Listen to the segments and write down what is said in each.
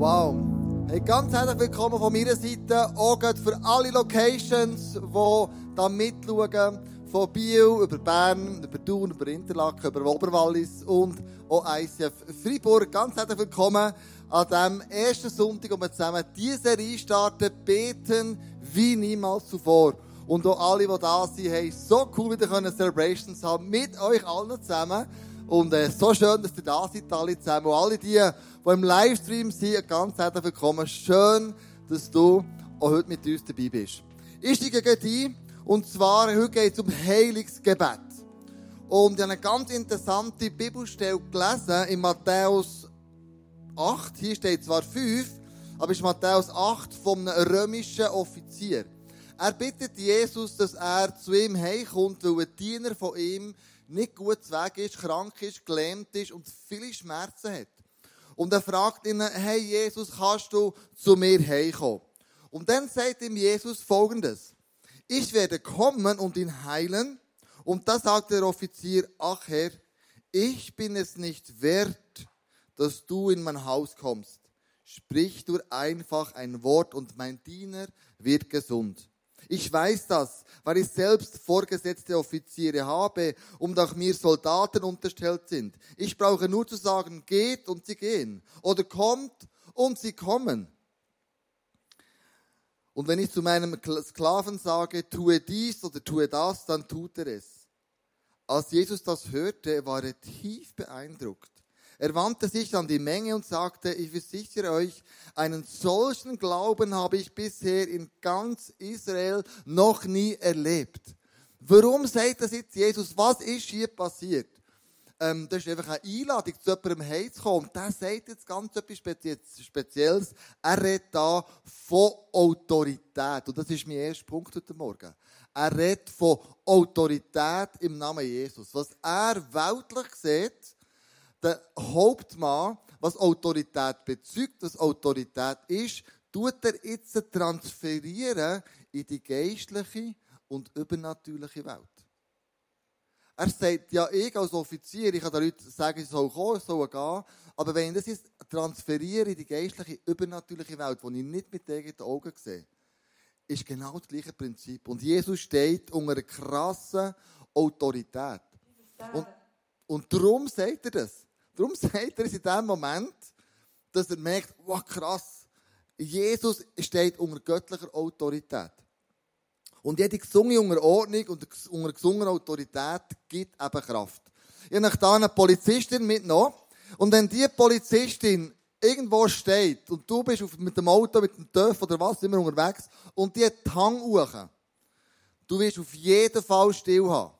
Wow. Hey, ganz herzlich willkommen von meiner Seite. Auch für alle Locations, die da mitschauen. Von Biel über Bern, über Thun, über Interlaken, über Oberwallis und auch ICF Freiburg. Ganz herzlich willkommen an diesem ersten Sonntag, wo wir zusammen diese Serie starten, beten wie niemals zuvor. Und auch alle, die da sind, hey, so cool wieder Celebrations haben mit euch allen zusammen. Und äh, so schön, dass ihr da seid, alle zusammen. Und alle die, die im Livestream sind, ganz herzlich willkommen. Schön, dass du auch heute mit uns dabei bist. Ich steige gleich ein. Und zwar, heute geht es um Heilungsgebet. Und ich habe eine ganz interessante Bibelstelle gelesen in Matthäus 8. Hier steht zwar 5, aber es ist Matthäus 8 von einem römischen Offizier. Er bittet Jesus, dass er zu ihm heimkommt, weil ein Diener von ihm nicht gut zu Weg ist, krank ist, gelähmt ist und viele Schmerzen hat. Und er fragt ihn, hey Jesus, kannst du zu mir heimkommen? Und dann sagt ihm Jesus Folgendes. Ich werde kommen und ihn heilen. Und da sagt der Offizier, ach Herr, ich bin es nicht wert, dass du in mein Haus kommst. Sprich nur einfach ein Wort und mein Diener wird gesund. Ich weiß das, weil ich selbst vorgesetzte Offiziere habe und auch mir Soldaten unterstellt sind. Ich brauche nur zu sagen, geht und sie gehen. Oder kommt und sie kommen. Und wenn ich zu meinem Sklaven sage, tue dies oder tue das, dann tut er es. Als Jesus das hörte, war er tief beeindruckt. Er wandte sich an die Menge und sagte, ich versichere euch, einen solchen Glauben habe ich bisher in ganz Israel noch nie erlebt. Warum sagt das jetzt Jesus? Was ist hier passiert? Ähm, das ist einfach eine Einladung, zu jemandem heimzukommen. Und der sagt jetzt ganz etwas Spezielles. Er redet da von Autorität. Und das ist mein erster Punkt heute Morgen. Er redet von Autorität im Namen Jesus. Was er weltlich sieht, der Hauptmann, was Autorität bezeugt, was Autorität ist, tut er jetzt transferieren in die geistliche und übernatürliche Welt. Er sagt, ja, ich als Offizier, ich kann den Leuten sagen, sie sollen kommen, sie sollen gehen, aber wenn ich das jetzt transferiere in die geistliche, übernatürliche Welt, die ich nicht mit eigenen Augen sehe, ist genau das gleiche Prinzip. Und Jesus steht unter einer krassen Autorität. Und, und darum sagt er das. Darum sagt er es in dem Moment, dass er merkt, wow, krass, Jesus steht unter göttlicher Autorität. Und jede gesungene Unterordnung und unter gesungener Autorität gibt eben Kraft. Ich habe da eine Polizistin mitgenommen. Und wenn die Polizistin irgendwo steht und du bist mit dem Auto, mit dem TÜV oder was immer unterwegs und die hat die du wirst auf jeden Fall still haben.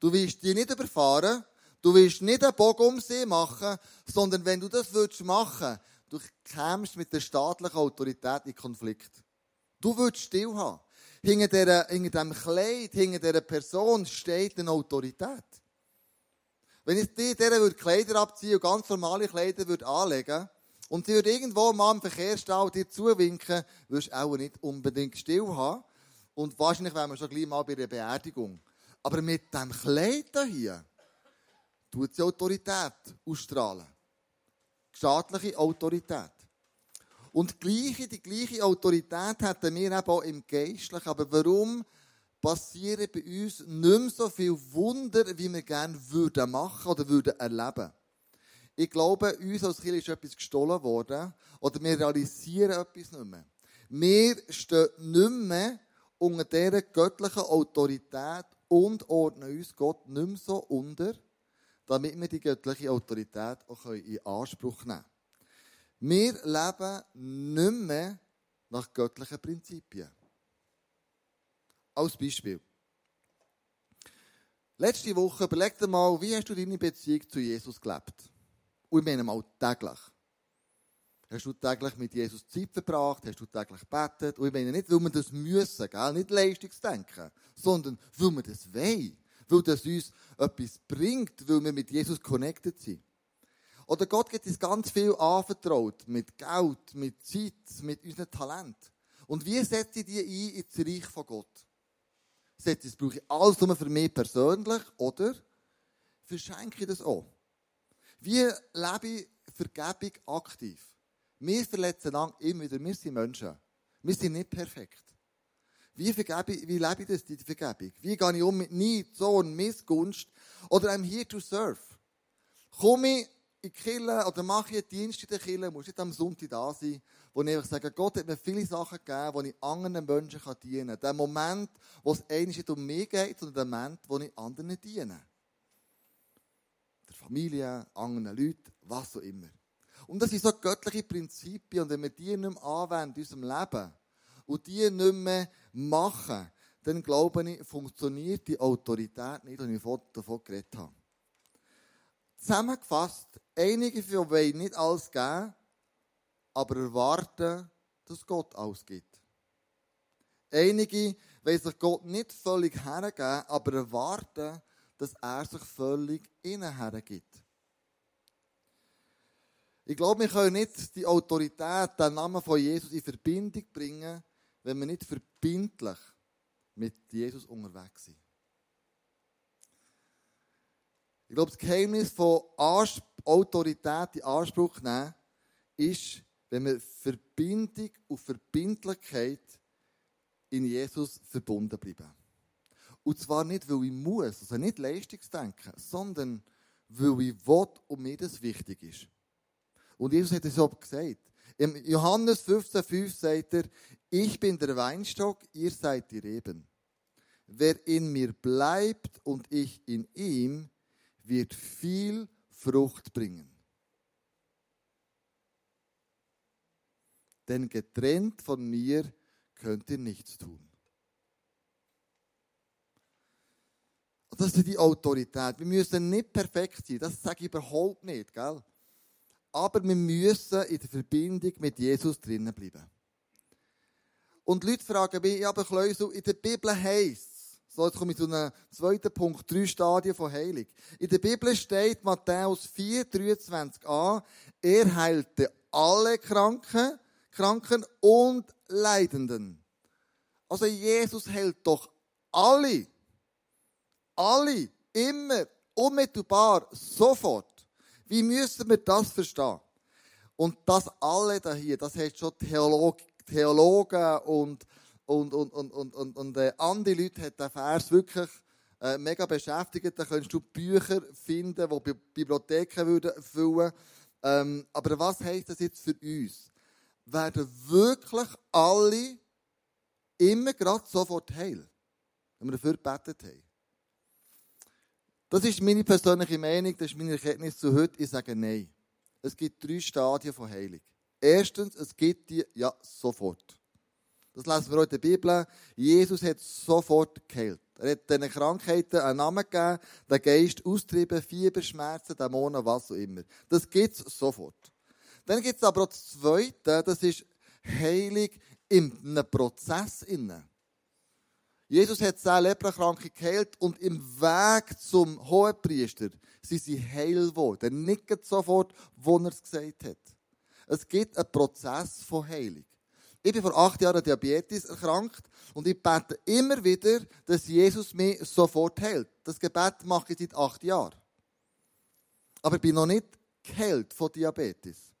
Du wirst die nicht überfahren, Du willst nicht einen Bogen um sie machen, sondern wenn du das würdest machen, du kämst mit der staatlichen Autorität in Konflikt. Du würdest still haben. Hinter, der, hinter dem Kleid, hinter dieser Person steht eine Autorität. Wenn ich dir dieser Kleider abziehen und ganz normale Kleider würde anlegen und sie würde irgendwo mal im Verkehrsstau dir zuwinken, würdest du auch nicht unbedingt still haben. Und wahrscheinlich wären wir schon gleich mal bei der Beerdigung. Aber mit dem Kleid hier, tut sie Autorität ausstrahlen. Staatliche Autorität. Und die gleiche, die gleiche Autorität hätten wir eben auch im Geistlichen. Aber warum passieren bei uns nicht mehr so viele Wunder, wie wir gerne würden machen oder würden erleben? Ich glaube, uns als Kind ist etwas gestohlen worden oder wir realisieren etwas nicht mehr. Wir stehen nicht mehr unter dieser göttlichen Autorität und ordnen uns Gott nicht mehr so unter, damit wir die göttliche Autorität auch in Anspruch nehmen können. Wir leben nicht mehr nach göttlichen Prinzipien. Als Beispiel. Letzte Woche überleg dir mal, wie hast du deine Beziehung zu Jesus gelebt? Und ich meine mal täglich. Hast du täglich mit Jesus Zeit verbracht? Hast du täglich gebetet? Und ich meine nicht, weil wir das müssen, gell? nicht Leistungsdenken, sondern weil wir das wollen weil das uns etwas bringt, weil wir mit Jesus connected sind. Oder Gott gibt uns ganz viel anvertraut, mit Geld, mit Zeit, mit unserem Talent. Und wie setze ich die ein ins Reich von Gott? Setze ich, brauche ich alles nur für mich persönlich oder verschenke ich das auch? Wie lebe ich Vergebung aktiv? Wir verletzen immer wieder. Wir sind Menschen. Wir sind nicht perfekt. Wie, vergebe, wie lebe ich das, die Vergebung? Wie gehe ich um mit Neid, Zorn, Missgunst? Oder I'm here to serve. Komme ich in die Kirche oder mache ich einen Dienst in der Kirche, muss nicht am Sonntag da sein, wo ich einfach sage, Gott hat mir viele Sachen gegeben, wo ich anderen Menschen dienen kann. Der Moment, wo es eigentlich nicht um mich geht, sondern der Moment, wo ich anderen diene. Der Familie, anderen Leuten, was auch immer. Und das sind so göttliche Prinzipien. Und wenn wir die nicht mehr anwenden in unserem Leben und die nicht mehr machen, dann glaube ich, funktioniert die Autorität nicht, die ich davon geredet habe. Zusammengefasst, einige von wollen nicht alles geben, aber erwarten, dass Gott alles gibt. Einige wollen sich Gott nicht völlig hergeben, aber erwarten, dass er sich völlig ihnen hergibt. Ich glaube, wir können nicht die Autorität, den Namen von Jesus in Verbindung bringen, wenn wir nicht verbindlich mit Jesus unterwegs sind. Ich glaube, das Geheimnis von Autorität in Anspruch nehmen ist, wenn wir Verbindung und Verbindlichkeit in Jesus verbunden bleiben. Und zwar nicht, weil ich muss, also nicht Leistungsdenken, sondern weil ich will und mir das wichtig ist. Und Jesus hat es so gesagt. Im Johannes 15,5 sagt er, ich bin der Weinstock, ihr seid die Reben. Wer in mir bleibt und ich in ihm, wird viel Frucht bringen. Denn getrennt von mir könnt ihr nichts tun. Das ist die Autorität. Wir müssen nicht perfekt sein. Das sage ich überhaupt nicht. Gell? Aber wir müssen in der Verbindung mit Jesus drinnen bleiben. Und Leute fragen mich, ja, aber Kleusel, in der Bibel heisst so, jetzt komme ich zu einem zweiten Punkt, drei Stadien von Heilung. In der Bibel steht Matthäus 4, 23a, er heilte alle Kranken, Kranken und Leidenden. Also Jesus hält doch alle, alle, immer, unmittelbar, sofort. Wie müssen wir das verstehen? Und das alle da hier, das heißt schon Theolog, Theologen und und, und, und, und, und, und äh, andere Leute hat den Vers wirklich äh, mega beschäftigt. Da könntest du Bücher finden, die Bibliotheken würden füllen ähm, Aber was heisst das jetzt für uns? Werden wirklich alle immer gerade sofort heil, wenn wir dafür gebetet haben? Das ist meine persönliche Meinung, das ist meine Erkenntnis zu heute. Ich sage nein. Es gibt drei Stadien von Heilung. Erstens, es gibt die ja sofort. Das lesen wir auch in der Bibel. Jesus hat sofort geheilt. Er hat diesen Krankheiten einen Namen gegeben, den Geist austrieben, Fieber, Schmerzen, Dämonen, was auch immer. Das gibt es sofort. Dann gibt es aber auch das Zweite, das ist Heilung in einem Prozess. Innen. Jesus hat zehn Leprakranke geheilt und im Weg zum Hohenpriester sind sie heil geworden. Nicht sofort, wo er es gesagt hat. Es gibt einen Prozess von Heilung. Ich bin vor acht Jahren Diabetes erkrankt und ich bete immer wieder, dass Jesus mich sofort hält. Das Gebet mache ich seit acht Jahren. Aber ich bin noch nicht geheilt von Diabetes.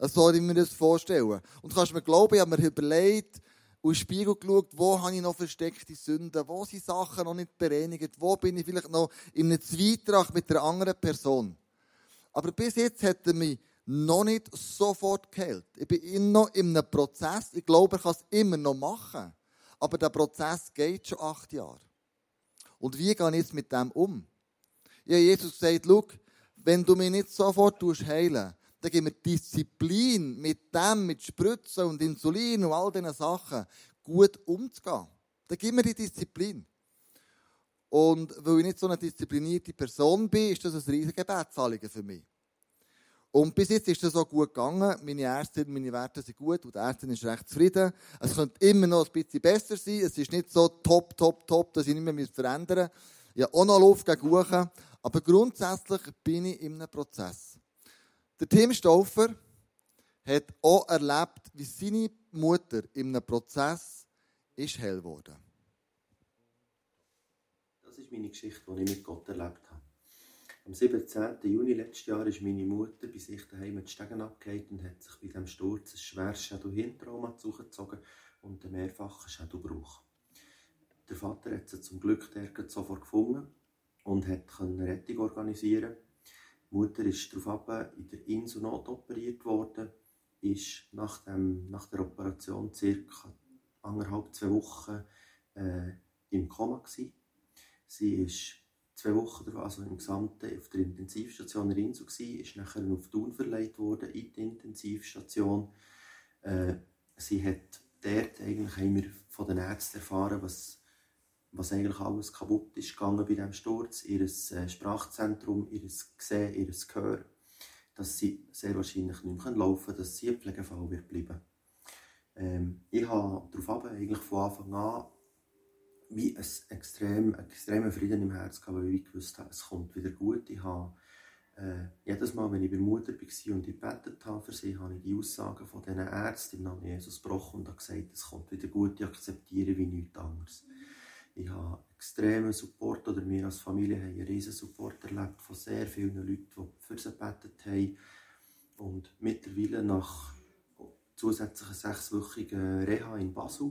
So soll ich mir das vorstellen. Und kannst mir glauben, ich habe mir überlegt und Spiegel geschaut, wo habe ich noch versteckte Sünden, wo sind Sachen noch nicht bereinigt, wo bin ich vielleicht noch in einem Zweitrag mit einer anderen Person. Aber bis jetzt hat er mich noch nicht sofort geheilt. Ich bin immer noch in einem Prozess. Ich glaube, ich kann es immer noch machen. Aber der Prozess geht schon acht Jahre. Und wie gehe ich jetzt mit dem um? Ja, Jesus sagt, schau, wenn du mich nicht sofort heilen dann gib mir Disziplin, mit dem, mit Spritzen und Insulin und all diesen Sachen gut umzugehen. Dann gib mir die Disziplin. Und weil ich nicht so eine disziplinierte Person bin, ist das ein riesiges Gebetsanliegen für mich. Und bis jetzt ist das auch gut gegangen. Meine Ärztin, meine Werte sind gut und die Ärztin ist recht zufrieden. Es könnte immer noch ein bisschen besser sein. Es ist nicht so top, top, top, dass ich nicht mehr verändern muss. Ich habe auch noch Luft gegen. Aber grundsätzlich bin ich in einem Prozess. Der Tim Stauffer hat auch erlebt, wie seine Mutter in einem Prozess ist hell wurde. Das ist meine Geschichte, die ich mit Gott erlebt habe. Am 17. Juni letztes Jahr ist meine Mutter bei sich daheim die Stegen abgehalten und hat sich bei diesem Sturz ein schweres Schädelhirntrauma zugezogen und einen mehrfachen Schädelbruch. Der Vater hat sie zum Glück sofort gefunden und hat Rettung organisieren. Die Mutter ist daraufhin in der Insel notoperiert worden, ist nach, dem, nach der Operation circa anderthalb, zwei Wochen äh, im Koma gewesen. Sie ist zwei Wochen, also im Gesamten, auf der Intensivstation in Insel gewesen, ist nachher auf Thun verlegt worden, in die Intensivstation. Äh, sie hat dort eigentlich haben wir von den Ärzten erfahren, was, was eigentlich alles kaputt ist gegangen bei diesem Sturz. Ihr äh, Sprachzentrum, ihr Gesehen, ihr Gehör. Dass sie sehr wahrscheinlich nicht mehr laufen können, dass sie ein Pflegefall wird bleiben. Ähm, ich habe darauf eigentlich von Anfang an wie ein extrem, extremen Frieden im Herzen gehabt, weil ich gewusst habe, es kommt wieder gut. Ich habe äh, jedes Mal, wenn ich bei Mutter war und ich gebetet habe für sie, habe ich die Aussagen von diesen Ärzten im Namen Jesus gebrochen und gesagt, es kommt wieder gut, ich akzeptiere wie nichts anderes. Ich habe extremen Support, oder wir als Familie haben einen riesen Support erlebt von sehr vielen Leuten, die für sie gebetet haben. Und mittlerweile nach zusätzlichen sechswöchigen Reha in Basel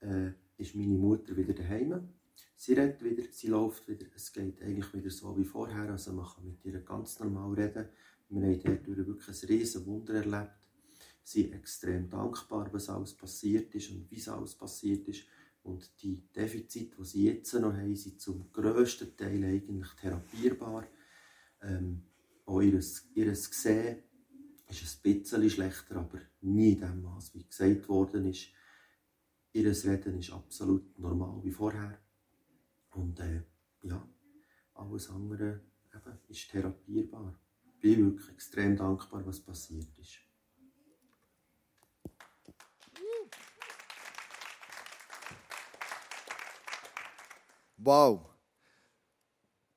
äh, ist meine Mutter wieder daheim. Sie redet wieder, sie läuft wieder, es geht eigentlich wieder so wie vorher, also man kann mit ihr ganz normal reden. Wir haben dort wirklich ein riesen Wunder erlebt. Sie sind extrem dankbar, was alles passiert ist und wie es alles passiert ist. Und die Defizite, die sie jetzt noch haben, sind zum grössten Teil eigentlich therapierbar. Ähm, auch ihr, ihr Gesehen ist ein bisschen schlechter, aber nie in dem Maß, wie gesagt worden ist. Ihr Reden ist absolut normal wie vorher. Und äh, ja, alles andere eben, ist therapierbar. Ich bin wirklich extrem dankbar, was passiert ist. Wow.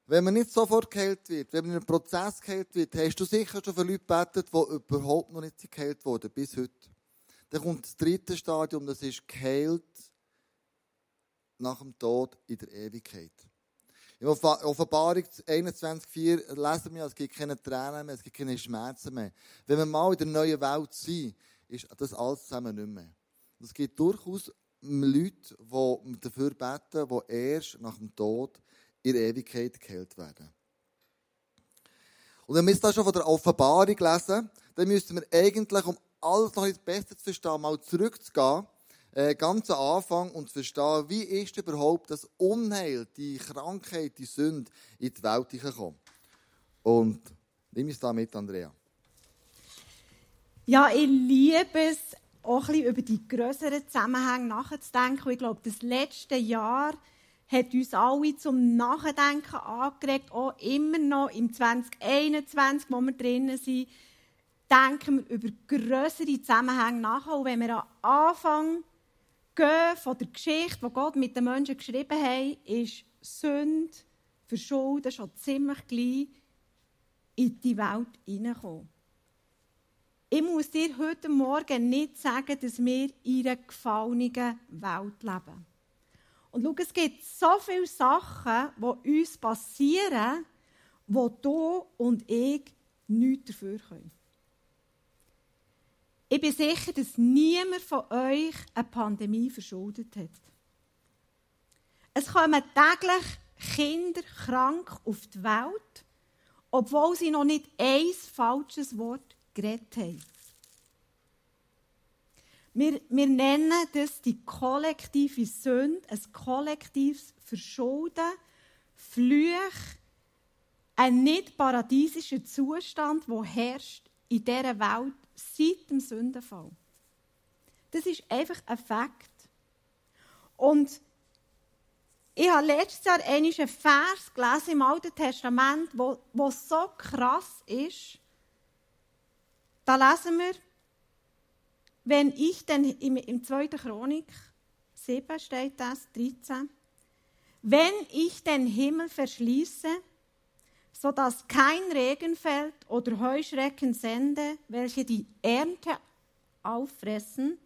Wenn man nicht sofort geheilt wird, wenn man in einem Prozess geheilt wird, hast du sicher schon für Leute gebetet, die überhaupt noch nicht geheilt wurden, bis heute. Dann kommt das dritte Stadium, das ist geheilt nach dem Tod in der Ewigkeit. In Offenbarung 21,4 lesen wir, es gibt keine Tränen mehr, es gibt keine Schmerzen mehr. Wenn wir mal in der neuen Welt sind, ist das alles zusammen nicht mehr. Es gibt durchaus Leute, die dafür beten, die erst nach dem Tod in Ewigkeit geheilt werden. Und wenn wir das schon von der Offenbarung lesen, dann müssten wir eigentlich, um alles noch etwas besser zu verstehen, mal zurückzugehen, äh, ganz am Anfang und zu verstehen, wie ist überhaupt das Unheil, die Krankheit, die Sünde in die Welt gekommen. Und nimm es da mit, Andrea. Ja, ich liebe es, auch ein bisschen über die größeren Zusammenhänge nachzudenken. Ich glaube, das letzte Jahr hat uns alle zum Nachdenken angeregt, auch immer noch im 2021, wo wir drinnen sind, denken wir über größere Zusammenhänge nach. Und wenn wir am Anfang gehen von der Geschichte, die Gott mit den Menschen geschrieben hat, ist Sünde, Verschulden schon ziemlich gleich in die Welt hineingekommen. Ich muss dir heute Morgen nicht sagen, dass wir in einer gefallenen Welt leben. Und schau, es gibt so viele Sachen, die uns passieren, wo du und ich nichts dafür können. Ich bin sicher, dass niemand von euch eine Pandemie verschuldet hat. Es kommen täglich Kinder krank auf die Welt, obwohl sie noch nicht ein falsches Wort geredet haben. Wir, wir nennen das die kollektive Sünde, ein kollektives Verschulden, Flüche, ein nicht paradiesischer Zustand, der herrscht in dieser Welt seit dem Sündenfall. Das ist einfach ein Fakt. Und ich habe letztes Jahr einen Vers gelesen im Alten Testament, wo, wo so krass ist. Da lesen wir, wenn ich denn im, im 2. Chronik 7 steht das, 13, wenn ich den Himmel verschließe sodass kein Regen fällt oder Heuschrecken sende, welche die Ernte auffressen,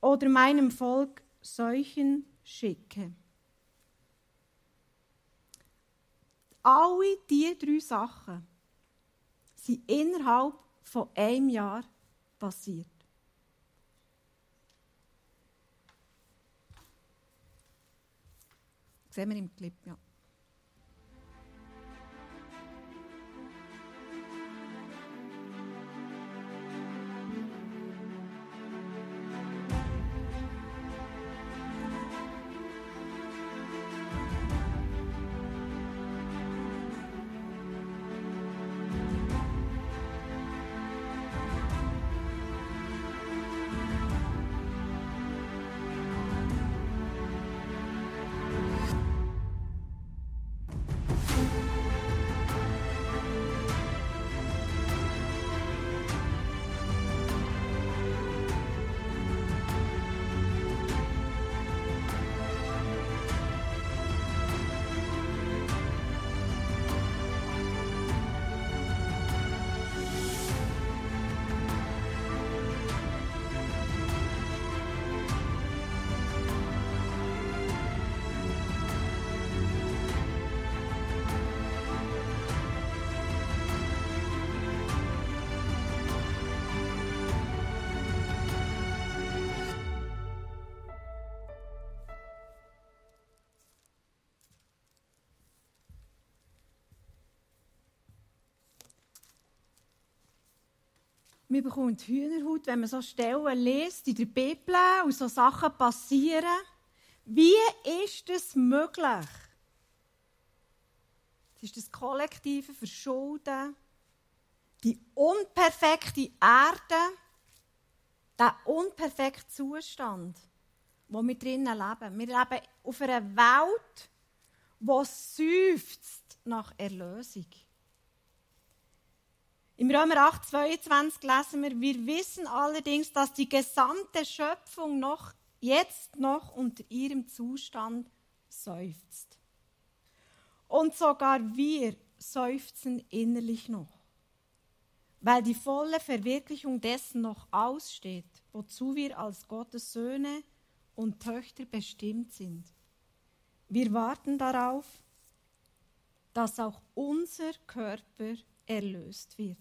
oder meinem Volk Seuchen schicke. alle diese drei Sachen sind innerhalb von einem Jahr passiert. Sehen wir im Clip, ja. Man bekommt Hühnerhaut, wenn man so Stellen liest in der Bibel und so Sachen passieren. Wie ist das möglich? Es ist das kollektive Verschulden, die unperfekte Erde, der unperfekte Zustand, wo wir drinnen leben. Wir leben auf einer Welt, die seufzt nach Erlösung. Im Römer 8, 22 lesen wir, wir wissen allerdings, dass die gesamte Schöpfung noch, jetzt noch unter ihrem Zustand seufzt. Und sogar wir seufzen innerlich noch, weil die volle Verwirklichung dessen noch aussteht, wozu wir als Gottes Söhne und Töchter bestimmt sind. Wir warten darauf, dass auch unser Körper erlöst wird.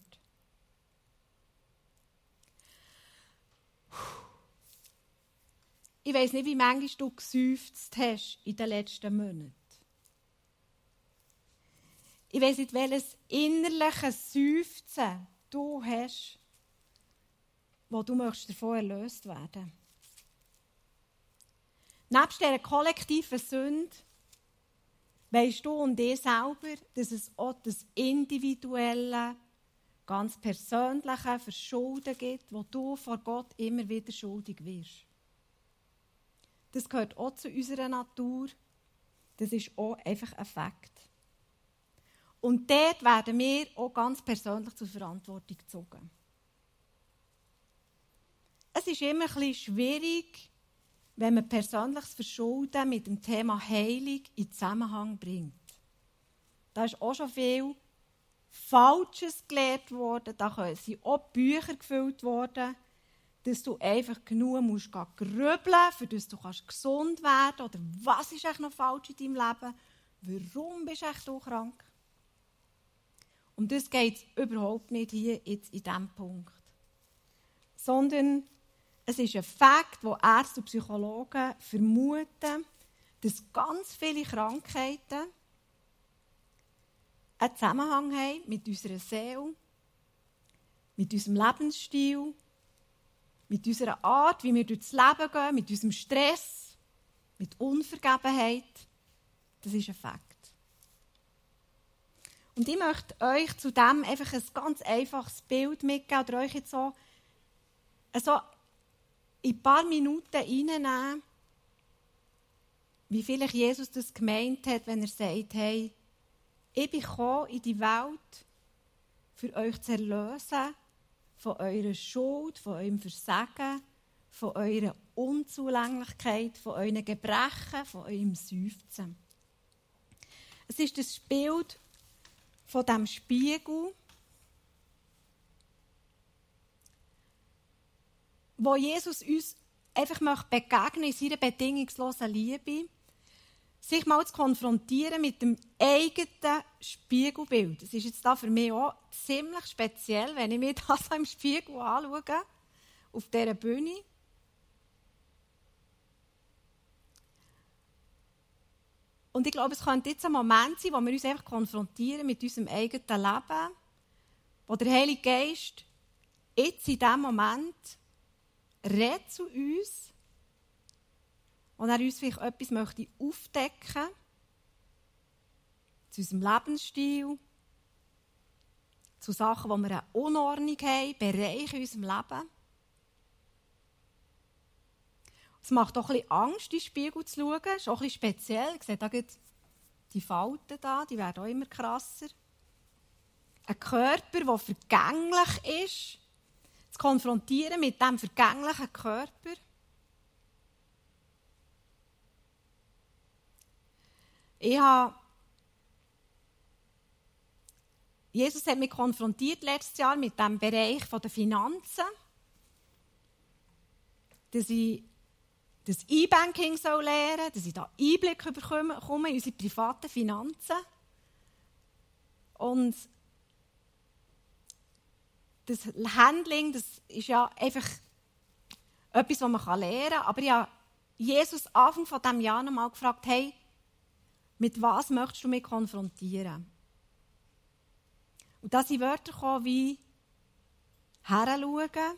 Ich weiß nicht, wie manchmal du gesäufzt hast in den letzten Monaten. Ich weiß nicht, welches innerliche Seufzen du hast, wo du möchtest davon erlöst werden. Nebst dieser kollektiven Sünde weißt du und ich selber, dass es auch das individuelle, ganz persönliche Verschulden gibt, wo du vor Gott immer wieder schuldig wirst. Das gehört auch zu unserer Natur. Das ist auch einfach ein Fakt. Und dort werden wir auch ganz persönlich zur Verantwortung gezogen. Es ist immer ein bisschen schwierig, wenn man persönliches Verschulden mit dem Thema Heilung in Zusammenhang bringt. Da ist auch schon viel Falsches gelehrt worden, da sind auch Bücher gefüllt worden, dass du einfach genug musst grübeln für dass du kannst gesund werden oder was ist eigentlich noch falsch in deinem Leben, warum bist du eigentlich krank. Um das geht überhaupt nicht hier jetzt in diesem Punkt. Sondern es ist ein Fakt, wo Ärzte und Psychologen vermuten, dass ganz viele Krankheiten einen Zusammenhang haben mit unserer Seele, mit unserem Lebensstil, mit unserer Art, wie wir durchs Leben gehen, mit unserem Stress, mit Unvergebenheit. Das ist ein Fakt. Und ich möchte euch zu dem einfach ein ganz einfaches Bild mitgeben oder euch jetzt so, so in ein paar Minuten reinnehmen, wie vielleicht Jesus das gemeint hat, wenn er sagt, hey, ich bin in die Welt, für euch zu erlösen von eurer Schuld, von eurem Versagen, von eurer Unzulänglichkeit, von euren Gebrechen, von eurem Seufzen. Es ist das Bild von dem Spiegel, wo Jesus uns einfach begegnen in seiner bedingungslosen Liebe. sich mal zu konfrontieren mit dem eigenen Spiegelbild. Das ist jetzt da für mich auch ziemlich speziell, wenn ich mir das im Spiegel anschaue, auf dieser Bühne. Und ich glaube, es könnte jetzt ein Moment sein, wo wir uns einfach konfrontieren mit unserem eigenen Leben, wo der Heilige Geist jetzt in diesem Moment redet zu uns und er uns vielleicht etwas möchte aufdecken zu unserem Lebensstil, zu Sachen, wo wir eine Unordnung haben, Bereiche in unserem Leben. Es macht auch ein bisschen Angst, in den Spiegel zu schauen. Das ist auch ein bisschen speziell. Ich sehe da die Falten da, die werden auch immer krasser. Ein Körper, der vergänglich ist, konfrontieren mit diesem vergänglichen Körper. Ich habe Jesus hat mich konfrontiert letztes Jahr mit dem Bereich der Finanzen, dass ich das E-Banking soll lernen, dass ich da Einblick bekomme in unsere privaten Finanzen. Und das Handling, das ist ja einfach etwas, was man lernen kann. Aber ich habe Jesus Anfang von diesem Jahr noch mal gefragt, hey, mit was möchtest du mich konfrontieren? Und da sind Wörter gekommen wie heranschauen,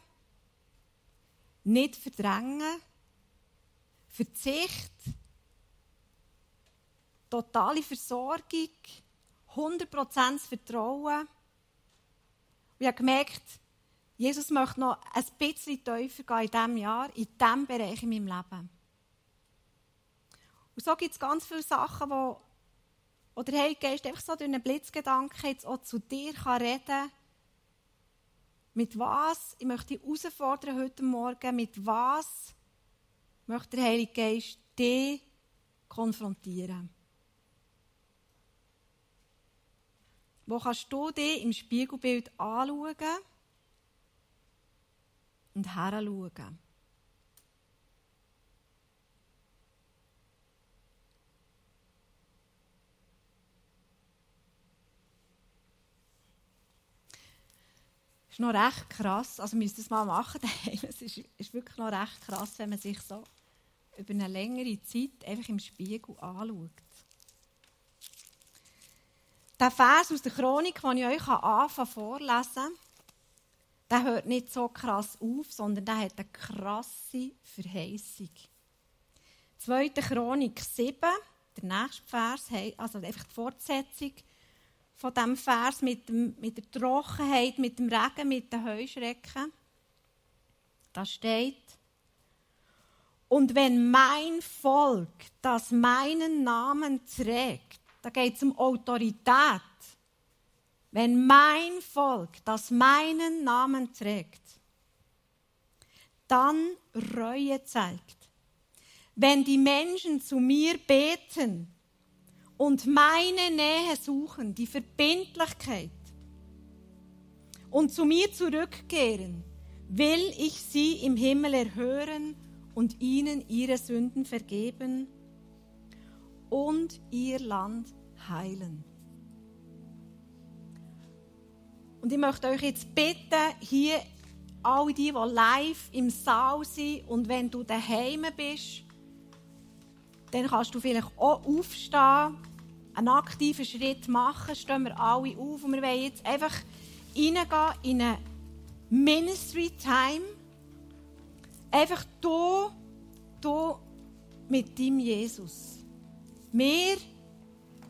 nicht verdrängen, Verzicht, totale Versorgung, 100% Vertrauen. Ich habe gemerkt, Jesus möchte noch ein bisschen tiefer gehen in diesem Jahr, in diesem Bereich in meinem Leben. Und so gibt es ganz viele Sachen, wo, wo der Heilige Geist einfach so durch einen Blitzgedanken jetzt auch zu dir kann reden. Mit was, ich möchte dich herausfordern heute Morgen, mit was möchte der Heilige Geist dich konfrontieren. Wo kannst du dich im Spiegelbild anschauen und heranschauen? ist noch recht krass. Also müsst ihr es mal machen. es ist, ist, wirklich noch recht krass, wenn man sich so über eine längere Zeit einfach im Spiegel anschaut. Der Vers aus der Chronik, den ich euch anfangen vorlesen der hört nicht so krass auf, sondern der hat eine krasse Verheißung. 2. Chronik 7, der nächste Vers, also einfach die Fortsetzung, von diesem Vers mit, dem, mit der Trockenheit, mit dem Regen, mit den Heuschrecken. Da steht, und wenn mein Volk, das meinen Namen trägt, da geht es um Autorität. Wenn mein Volk, das meinen Namen trägt, dann Reue zeigt. Wenn die Menschen zu mir beten und meine Nähe suchen, die Verbindlichkeit, und zu mir zurückkehren, will ich sie im Himmel erhören und ihnen ihre Sünden vergeben und ihr Land heilen. Und ich möchte euch jetzt bitten, hier alle die, die live im Saal sind und wenn du daheim bist, dann kannst du vielleicht auch aufstehen, einen aktiven Schritt machen, stehen wir alle auf und wir wollen jetzt einfach reingehen in eine Ministry Time. Einfach du, du mit deinem Jesus. Wir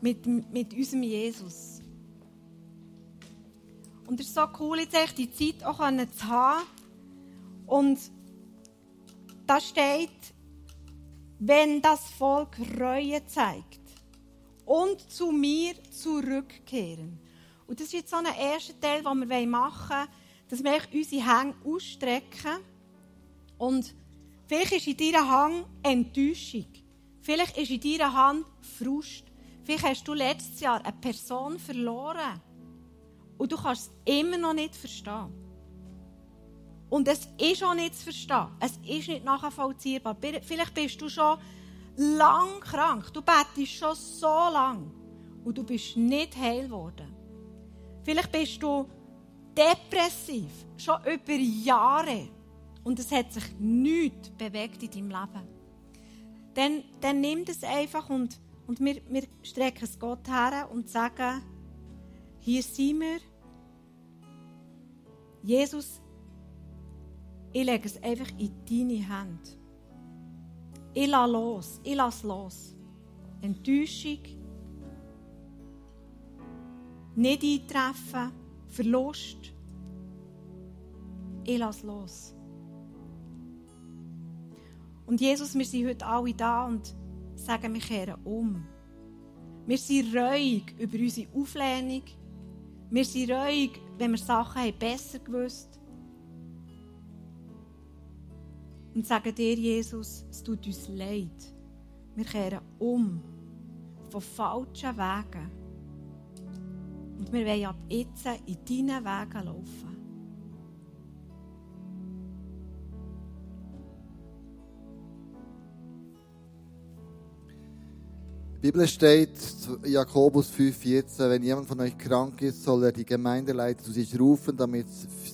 mit, mit unserem Jesus. Und es ist so cool, jetzt echt die Zeit auch zu haben. Und da steht, wenn das Volk Reue zeigt und zu mir zurückkehren. Und das ist jetzt so ein erster Teil, den wir machen wollen, dass wir unsere Hänge ausstrecken. Und vielleicht ist in deiner Hand Enttäuschung. Vielleicht ist in deiner Hand Frust. Vielleicht hast du letztes Jahr eine Person verloren. Und du kannst es immer noch nicht verstehen. Und es ist auch nicht zu verstehen. Es ist nicht nachvollziehbar. Vielleicht bist du schon lang krank. Du betest schon so lang und du bist nicht heil geworden. Vielleicht bist du depressiv, schon über Jahre und es hat sich nichts bewegt in deinem Leben. Dann, dann nimm das einfach und, und wir, wir strecken es Gott her und sagen, hier sind wir. Jesus, ich lege es einfach in deine Hände. Ich lasse los, ich lasse los. Enttäuschung, nicht eintreffen, Verlust. Ich lasse los. Und Jesus, wir sind heute alle da und sagen, wir kehren um. Wir sind reuig über unsere Auflehnung. Wir sind reuig, wenn wir Sachen haben besser gewusst Und sagen dir, Jesus, es tut uns leid. Wir kehren um von falschen Wegen. Und wir wollen ab jetzt in deinen Wegen laufen. Bibel steht, Jakobus 5,14, wenn jemand von euch krank ist, soll er die Gemeindeleiter zu sich rufen, damit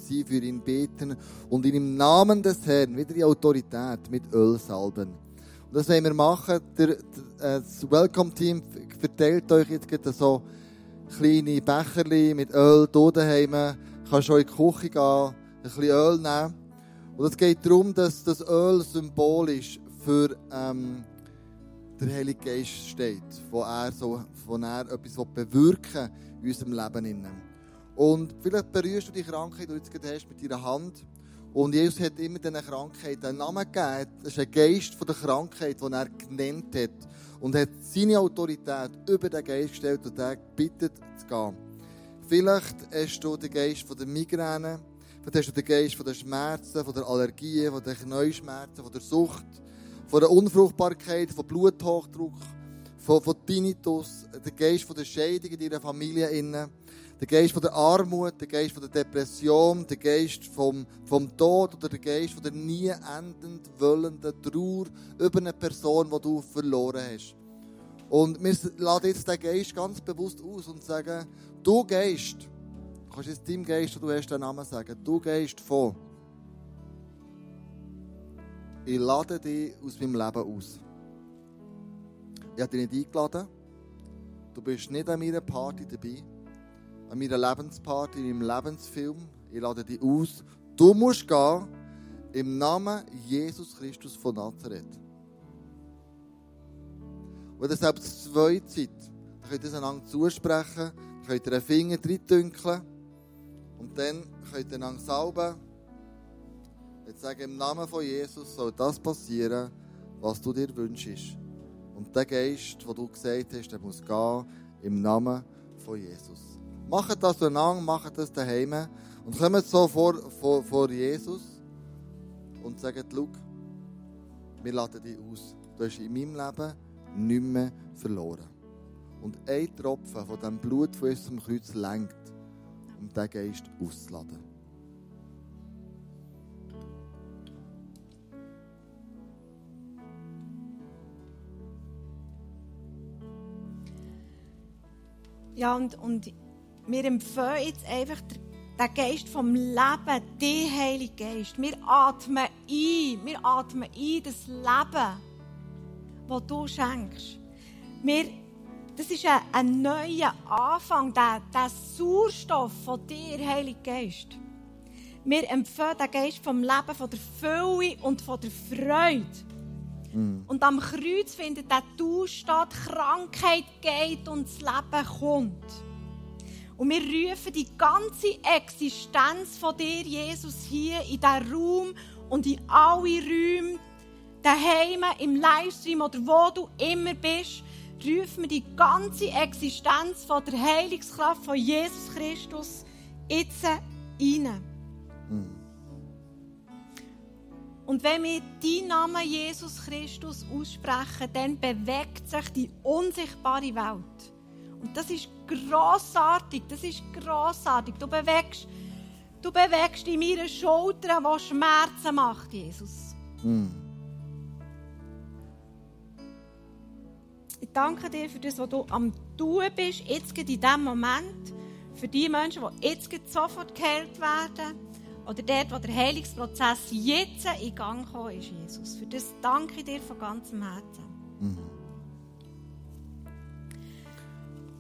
sie für ihn beten und ihn im Namen des Herrn, wieder die Autorität, mit Öl salben. Und das wollen wir machen. Der, der, das Welcome-Team verteilt euch jetzt so kleine Becherli mit Öl hier daheim. Kannst du in die Küche gehen, ein bisschen Öl nehmen. Und es geht darum, dass das Öl symbolisch für ähm, der Heilige Geist steht, wo er, so, wo er etwas bewirken in unserem Leben. Und vielleicht berührst du die Krankheit, die du jetzt hast, mit deiner Hand. Und Jesus hat immer diesen Krankheit einen Namen gegeben. Das ist ein Geist von der Krankheit, den er genannt hat. Und hat seine Autorität über den Geist gestellt und er bittet zu gehen. Vielleicht hast du den Geist von der Migräne, vielleicht hast du den Geist von der Schmerzen, von der Allergie, von der Knäuschmerzen, von der Sucht von der Unfruchtbarkeit, von Bluthochdruck, von, von Tinnitus, der Geist von der Scheidung in deiner Familie der Geist von der Armut, der Geist von der Depression, der Geist vom, vom Tod oder der Geist von der nie endend wollenden Trauer über eine Person, die du verloren hast. Und wir laden jetzt den Geist ganz bewusst aus und sagen, du Geist, kannst jetzt deinem Geist, du hast den Namen sagen, du Geist von ich lade dich aus meinem Leben aus. Ich habe dich nicht eingeladen. Du bist nicht an meiner Party dabei. An meiner Lebensparty, in meinem Lebensfilm. Ich lade dich aus. Du musst gehen im Namen Jesus Christus von Nazareth. Und ihr selbst zwei Zeit, dann könnt ihr einander zusprechen, könnt ihr einen Finger reindünkeln und dann könnt ihr einander salben. Jetzt sage im Namen von Jesus soll das passieren, was du dir wünschst. Und der Geist, wo du gesagt hast, der muss gehen im Namen von Jesus. Macht das lang, macht das daheim und kommt so vor, vor, vor Jesus und sagt, schau, wir laden dich aus. Du hast in meinem Leben nichts mehr verloren. Und ein Tropfen von dem Blut von unserem Kreuz lenkt, um diesen Geist auszuladen. Ja, und, und wir empfehlen jetzt einfach den Geist vom Leben, den Heiligen Geist. Wir atmen ein, wir atmen ein das Leben, das du schenkst. Wir, das ist ein, ein neuer Anfang, der, der Sauerstoff von dir, Heiliger Geist. Wir empfehlen den Geist vom Leben, von der Fülle und von der Freude. Mm. Und am Kreuz findet der Tausch statt, Krankheit geht und das Leben kommt. Und wir rufen die ganze Existenz von dir, Jesus, hier in diesen Raum und in alle Räume, daheim, im Livestream oder wo du immer bist, rufen wir die ganze Existenz von der Heilungskraft von Jesus Christus jetzt rein. Mm. Und wenn wir deinen Namen Jesus Christus aussprechen, dann bewegt sich die unsichtbare Welt. Und das ist grossartig, das ist grossartig. Du bewegst, du bewegst in meinen Schultern, die Schmerzen macht, Jesus. Mm. ich danke dir für das, was du am Tun bist, jetzt in diesem Moment. Für die Menschen, die jetzt sofort geheilt werden. Oder dort, wo der Heilungsprozess jetzt in Gang gekommen ist, Jesus. Für das danke ich dir von ganzem Herzen. Mhm.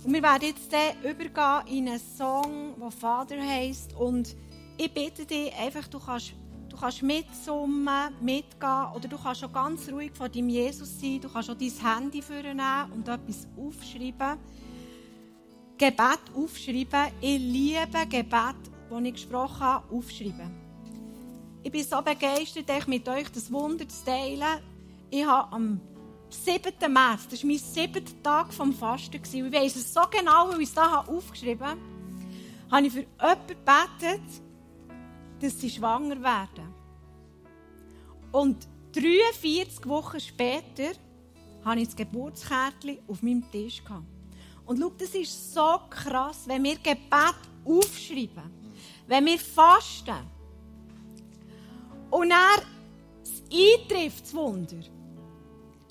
Und wir werden jetzt übergehen in einen Song, der Vater heisst. Und ich bitte dich einfach, du kannst, du kannst mitsummen, mitgehen oder du kannst schon ganz ruhig vor deinem Jesus sein. Du kannst auch dein Handy vornehmen und etwas aufschreiben. Gebet aufschreiben. Ich liebe Gebet, das ich gesprochen habe, aufschreiben. Ich bin so begeistert, mit euch das Wunder zu teilen. Ich habe am 7. März, das war mein siebter Tag vom Fasten. Ich weiss es so genau, weil ich es da aufgeschrieben habe. Habe ich für jemanden gebetet, dass sie schwanger werden. Und 43 Wochen später habe ich das Geburtskärtchen auf meinem Tisch gehabt. Und schau, das ist so krass, wenn wir Gebet aufschreiben, wenn wir fasten und er eintrifft, das Wunder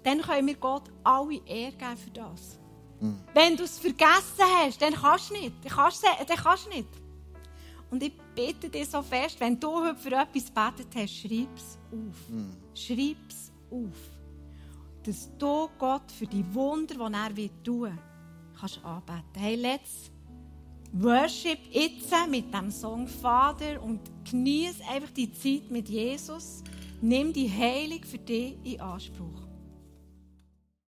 dann können wir Gott alle Ehre geben für das. Mhm. Wenn du es vergessen hast, dann kannst du nicht. Dann kannst du, dann kannst nicht. Und ich bitte dich so fest, wenn du heute für etwas gebetet hast, schreib es auf. Mhm. Schreib es auf. Dass du Gott für die Wunder, die er wird tun kannst anbeten. Hey, let's worship jetzt mit dem Song Vater und genieße einfach die Zeit mit Jesus. Nimm die Heilung für dich in Anspruch.